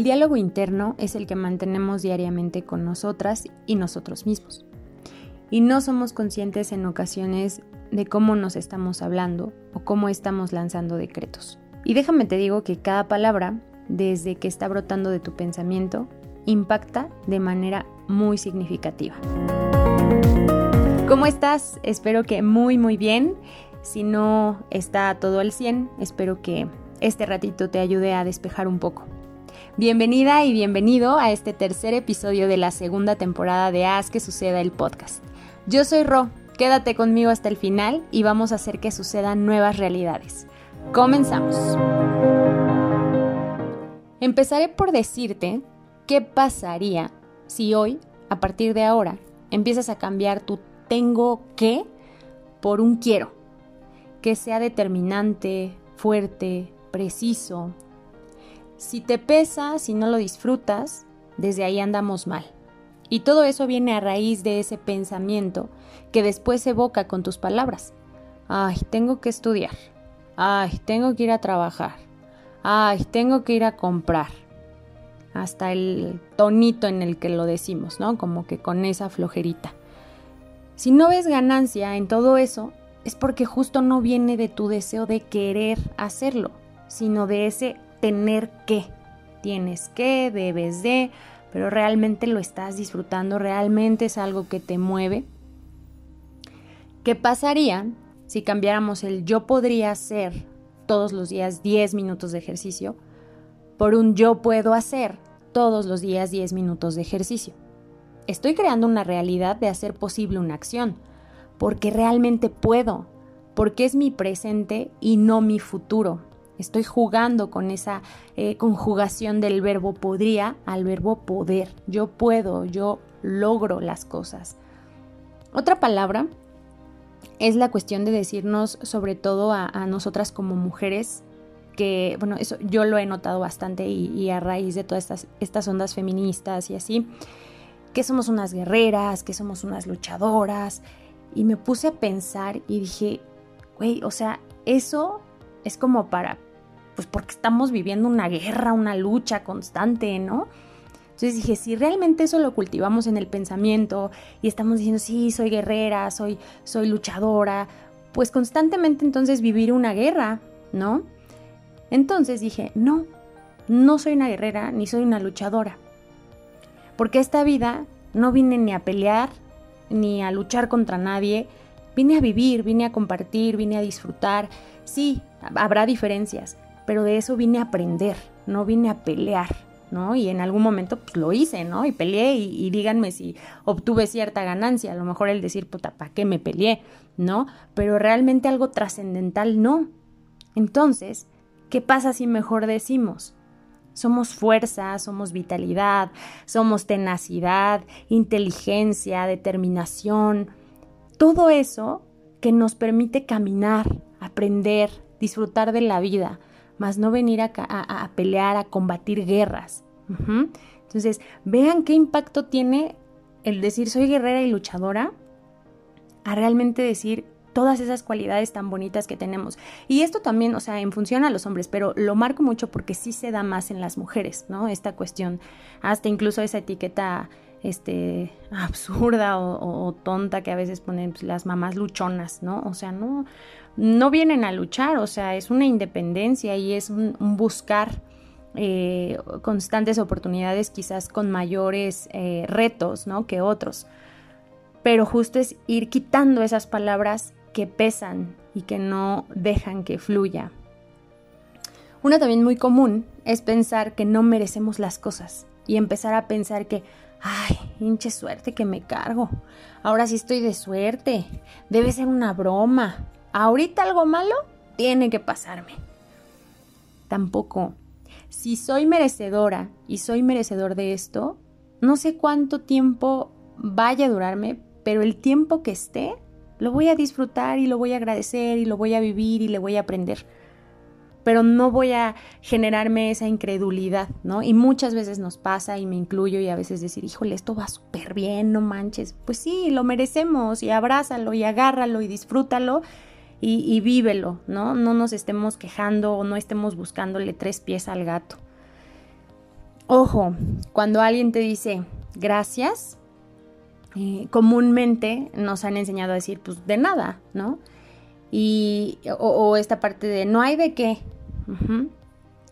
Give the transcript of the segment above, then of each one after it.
El diálogo interno es el que mantenemos diariamente con nosotras y nosotros mismos. Y no somos conscientes en ocasiones de cómo nos estamos hablando o cómo estamos lanzando decretos. Y déjame te digo que cada palabra, desde que está brotando de tu pensamiento, impacta de manera muy significativa. ¿Cómo estás? Espero que muy muy bien. Si no está todo al 100, espero que este ratito te ayude a despejar un poco. Bienvenida y bienvenido a este tercer episodio de la segunda temporada de Haz que suceda el podcast. Yo soy Ro, quédate conmigo hasta el final y vamos a hacer que sucedan nuevas realidades. Comenzamos. Empezaré por decirte qué pasaría si hoy, a partir de ahora, empiezas a cambiar tu tengo que por un quiero, que sea determinante, fuerte, preciso, si te pesa, si no lo disfrutas, desde ahí andamos mal. Y todo eso viene a raíz de ese pensamiento que después evoca con tus palabras. Ay, tengo que estudiar. Ay, tengo que ir a trabajar. Ay, tengo que ir a comprar. Hasta el tonito en el que lo decimos, ¿no? Como que con esa flojerita. Si no ves ganancia en todo eso, es porque justo no viene de tu deseo de querer hacerlo, sino de ese tener que. Tienes que, debes de, pero realmente lo estás disfrutando, realmente es algo que te mueve. ¿Qué pasaría si cambiáramos el yo podría hacer todos los días 10 minutos de ejercicio por un yo puedo hacer todos los días 10 minutos de ejercicio? Estoy creando una realidad de hacer posible una acción, porque realmente puedo, porque es mi presente y no mi futuro. Estoy jugando con esa eh, conjugación del verbo podría al verbo poder. Yo puedo, yo logro las cosas. Otra palabra es la cuestión de decirnos, sobre todo a, nosotras como mujeres, que, bueno, eso yo lo he notado bastante y, a raíz de todas estas, estas ondas feministas y así, que somos unas guerreras, que somos unas luchadoras. Y me puse a pensar y dije, güey, o sea, eso es como para pues porque estamos viviendo una guerra, una lucha constante, ¿no? Entonces dije, si realmente eso lo cultivamos en el pensamiento y estamos diciendo, sí, soy guerrera, soy, soy luchadora, pues constantemente entonces vivir una guerra, ¿no? Entonces dije, no, no soy una guerrera ni soy una luchadora. Porque esta vida no vine ni a pelear, ni a luchar contra nadie, vine a vivir, vine a compartir, vine a disfrutar. Sí, habrá diferencias, pero de eso vine a aprender, no vine a pelear, ¿no? Y en algún momento pues lo hice, ¿no? Y peleé y, díganme si obtuve cierta ganancia, a lo mejor el decir, puta, ¿para qué me peleé? ¿No? Pero realmente algo trascendental no. Entonces, ¿qué pasa si mejor decimos? Somos fuerza, somos vitalidad, somos tenacidad, inteligencia, determinación, todo eso que nos permite caminar, aprender, disfrutar de la vida, más no venir a, pelear, a combatir guerras. Entonces, vean qué impacto tiene el decir soy guerrera y luchadora a realmente decir todas esas cualidades tan bonitas que tenemos. Y esto también, o sea, en función a los hombres, pero lo marco mucho porque sí se da más en las mujeres, ¿no? Esta cuestión, hasta incluso esa etiqueta este absurda o, tonta que a veces ponen pues, las mamás luchonas, ¿no? O sea, no, no vienen a luchar, o sea, es una independencia y es un, buscar eh, constantes oportunidades quizás con mayores eh, retos, ¿no? Que otros. Pero justo es ir quitando esas palabras que pesan y que no dejan que fluya. Una también muy común es pensar que no merecemos las cosas y empezar a pensar que, ay, hinche suerte que me cargo. Ahora sí estoy de suerte. Debe ser una broma ahorita algo malo tiene que pasarme. Tampoco. Si soy merecedora y soy merecedor de esto, no sé cuánto tiempo vaya a durarme, pero el tiempo que esté, lo voy a disfrutar y lo voy a agradecer y lo voy a vivir y le voy a aprender. Pero no voy a generarme esa incredulidad, ¿no? Y muchas veces nos pasa y me incluyo y a veces decir, híjole, esto va súper bien, no manches. Pues sí, lo merecemos y abrázalo y agárralo y disfrútalo y, vívelo, ¿no? No nos estemos quejando o no estemos buscándole tres pies al gato. ojo, cuando alguien te dice gracias, eh, comúnmente nos han enseñado a decir, pues de nada, ¿no? Y, o, esta parte de no hay de qué.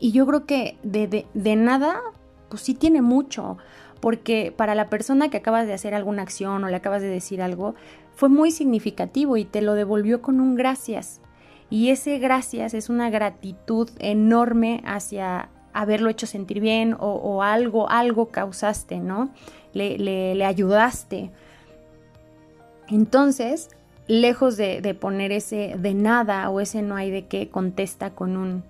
Y yo creo que de, de, nada, pues sí tiene mucho, porque para la persona que acabas de hacer alguna acción o le acabas de decir algo, fue muy significativo y te lo devolvió con un gracias. Y ese gracias es una gratitud enorme hacia haberlo hecho sentir bien o, algo, algo causaste, ¿no? Le, le ayudaste. Entonces, lejos de, poner ese de nada o ese no hay de qué, contesta con un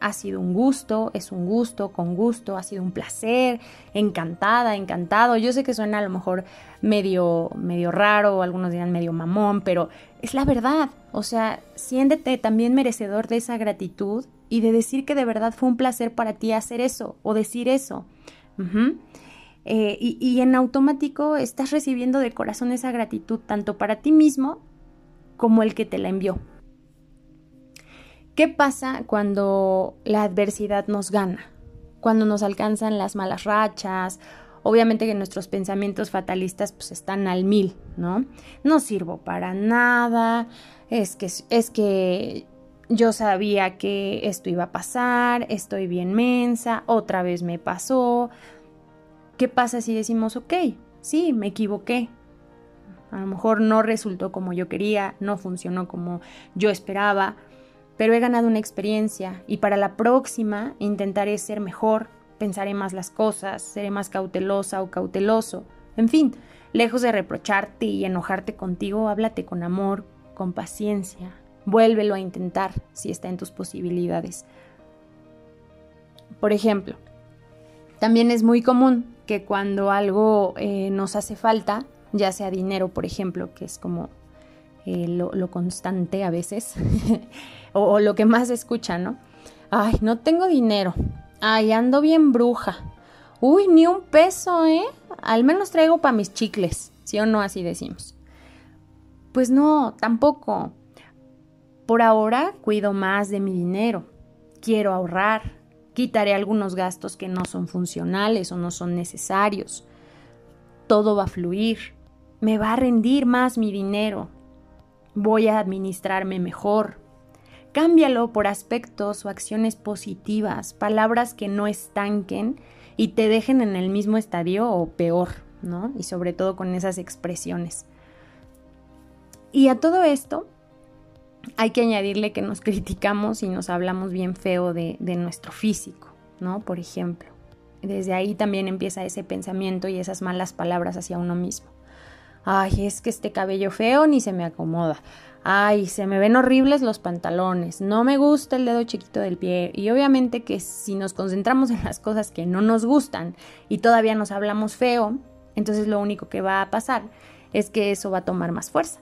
ha sido un gusto, es un gusto, con gusto, ha sido un placer, encantada, encantado. Yo sé que suena a lo mejor medio, medio raro, algunos dirán medio mamón, pero es la verdad. O sea, siéntete también merecedor de esa gratitud y de decir que de verdad fue un placer para ti hacer eso o decir eso. Eh, y, y en automático estás recibiendo de corazón esa gratitud tanto para ti mismo como el que te la envió. ¿Qué pasa cuando la adversidad nos gana? Cuando nos alcanzan las malas rachas, obviamente que nuestros pensamientos fatalistas pues están al mil, ¿no? No sirvo para nada, es que, es que yo sabía que esto iba a pasar, estoy bien mensa, otra vez me pasó. ¿Qué pasa si decimos, ok, sí, me equivoqué, a lo mejor no resultó como yo quería, no funcionó como yo esperaba, pero he ganado una experiencia y para la próxima intentaré ser mejor, pensaré más las cosas, seré más cautelosa o cauteloso. En fin, lejos de reprocharte y enojarte contigo, háblate con amor, con paciencia. Vuélvelo a intentar si está en tus posibilidades. Por ejemplo, también es muy común que cuando algo eh, nos hace falta, ya sea dinero, por ejemplo, que es como eh, lo, constante a veces, o, lo que más se escucha, ¿no? Ay, no tengo dinero. Ay, ando bien bruja. Uy, ni un peso, ¿eh? Al menos traigo para mis chicles, ¿sí o no? Así decimos. Pues no, tampoco. Por ahora cuido más de mi dinero. Quiero ahorrar. Quitaré algunos gastos que no son funcionales o no son necesarios. Todo va a fluir me va a rendir más mi dinero, voy a administrarme mejor. Cámbialo por aspectos o acciones positivas, palabras que no estanquen y te dejen en el mismo estadio o peor, ¿no? Y sobre todo con esas expresiones. Y a todo esto hay que añadirle que nos criticamos y nos hablamos bien feo de, de nuestro físico, ¿no? Por ejemplo. Desde ahí también empieza ese pensamiento y esas malas palabras hacia uno mismo. Ay, es que este cabello feo ni se me acomoda. Ay, se me ven horribles los pantalones. No me gusta el dedo chiquito del pie. Y obviamente que si nos concentramos en las cosas que no nos gustan y todavía nos hablamos feo, entonces lo único que va a pasar es que eso va a tomar más fuerza.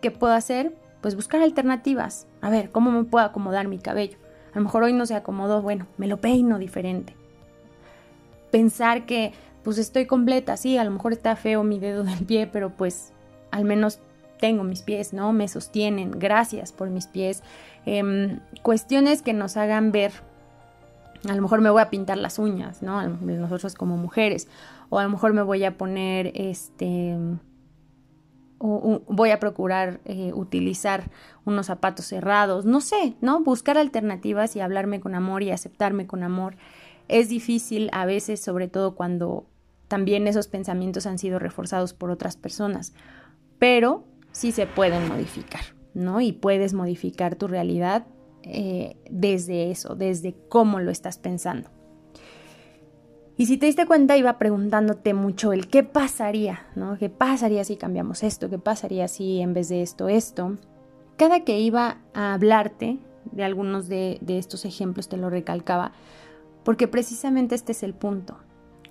¿Qué puedo hacer? Pues buscar alternativas. A ver, ¿cómo me puedo acomodar mi cabello? A lo mejor hoy no se acomodó, bueno, me lo peino diferente. Pensar que pues estoy completa, sí, a lo mejor está feo mi dedo del pie, pero pues al menos tengo mis pies, ¿no? Me sostienen, gracias por mis pies. Em, cuestiones que nos hagan ver, a lo mejor me voy a pintar las uñas, ¿no? Nosotros como mujeres, o a lo mejor me voy a poner, este, o, voy a procurar eh, utilizar unos zapatos cerrados, no sé, ¿no? Buscar alternativas y hablarme con amor y aceptarme con amor. Es difícil a veces, sobre todo cuando también esos pensamientos han sido reforzados por otras personas, pero sí se pueden modificar, ¿no? Y puedes modificar tu realidad eh, desde eso, desde cómo lo estás pensando. Y si te diste cuenta, iba preguntándote mucho el qué pasaría, ¿no? ¿Qué pasaría si cambiamos esto? ¿Qué pasaría si en vez de esto, esto? Cada que iba a hablarte de algunos de estos ejemplos, te lo recalcaba, porque precisamente este es el punto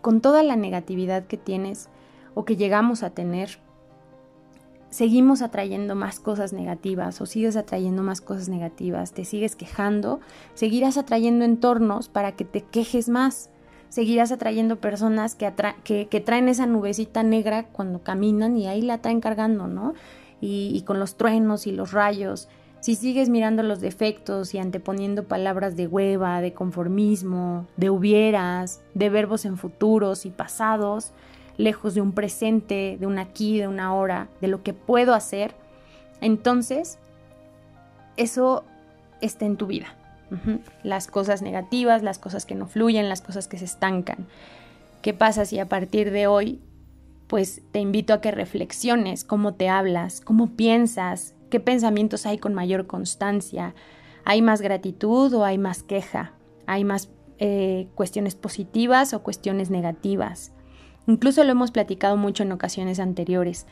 con toda la negatividad que tienes o que llegamos a tener, seguimos atrayendo más cosas negativas o sigues atrayendo más cosas negativas, te sigues quejando, seguirás atrayendo entornos para que te quejes más, seguirás atrayendo personas que, traen esa nubecita negra cuando caminan y ahí la traen cargando, ¿no? Y con los truenos y los rayos. Si sigues mirando los defectos y anteponiendo palabras de hueva, de conformismo, de hubieras, de verbos en futuros y pasados, lejos de un presente, de un aquí, de una hora, de lo que puedo hacer, entonces eso está en tu vida. Las cosas negativas, las cosas que no fluyen, las cosas que se estancan. ¿Qué pasa si a partir de hoy, pues te invito a que reflexiones cómo te hablas, cómo piensas, qué pensamientos hay con mayor constancia? ¿Hay más gratitud o hay más queja? ¿Hay más eh, cuestiones positivas o cuestiones negativas? Incluso lo hemos platicado mucho en ocasiones anteriores.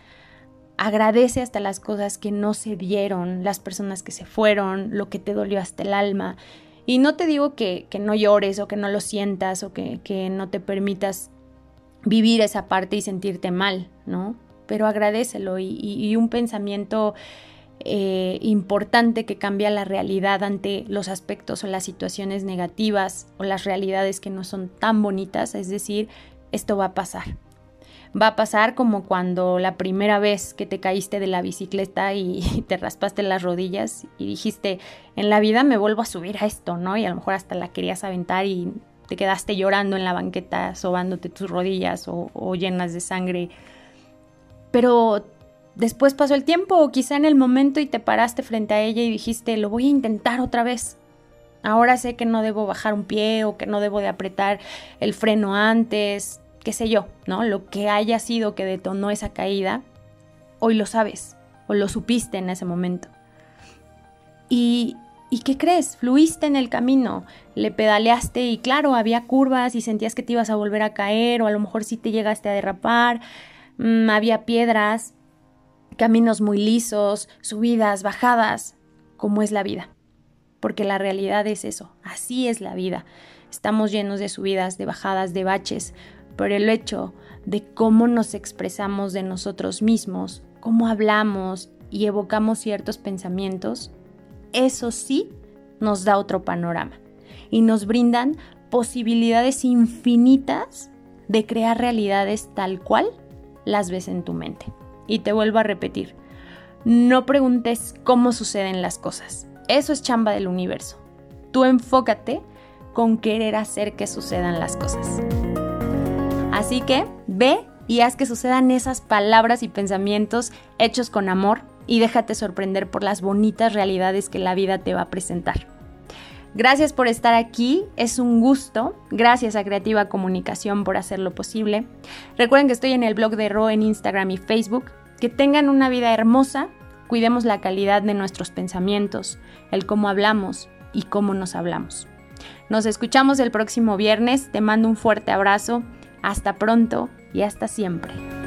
Agradece hasta las cosas que no se dieron, las personas que se fueron, lo que te dolió hasta el alma. Y no te digo que, no llores o que no lo sientas o que, no te permitas vivir esa parte y sentirte mal, ¿no? Pero agradecelo y, un pensamiento eh, importante que cambia la realidad ante los aspectos o las situaciones negativas o las realidades que no son tan bonitas, es decir, esto va a pasar. Va a pasar como cuando la primera vez que te caíste de la bicicleta y te raspaste las rodillas y dijiste, en la vida me vuelvo a subir a esto, ¿no? Y a lo mejor hasta la querías aventar y te quedaste llorando en la banqueta, sobándote tus rodillas o, o llenas de sangre. Pero después pasó el tiempo o quizá en el momento y te paraste frente a ella y dijiste, lo voy a intentar otra vez. Ahora sé que no debo bajar un pie o que no debo de apretar el freno antes, qué sé yo, ¿no? Lo que haya sido que detonó esa caída, hoy lo sabes o lo supiste en ese momento. Y, ¿Y qué crees? Fluiste en el camino, le pedaleaste y claro, había curvas y sentías que te ibas a volver a caer o a lo mejor sí te llegaste a derrapar, mm, había piedras, caminos muy lisos, subidas, bajadas, como es la vida porque la realidad es eso, así es la vida. Estamos llenos de subidas, de bajadas, de baches, pero el hecho de cómo nos expresamos de nosotros mismos, cómo hablamos y evocamos ciertos pensamientos, eso sí nos da otro panorama y nos brindan posibilidades infinitas de crear realidades tal cual las ves en tu mente. Y te vuelvo a repetir, no preguntes cómo suceden las cosas, eso es chamba del universo. Tú enfócate con querer hacer que sucedan las cosas. Así que ve y haz que sucedan esas palabras y pensamientos hechos con amor y déjate sorprender por las bonitas realidades que la vida te va a presentar. Gracias por estar aquí, es un gusto. Gracias a Creativa Comunicación por hacerlo posible. Recuerden que estoy en el blog de Ro en Instagram y Facebook. Que tengan una vida hermosa Cuidemos la calidad de nuestros pensamientos, el cómo hablamos y cómo nos hablamos. Nos escuchamos el próximo viernes, te mando un fuerte abrazo, hasta pronto y hasta siempre.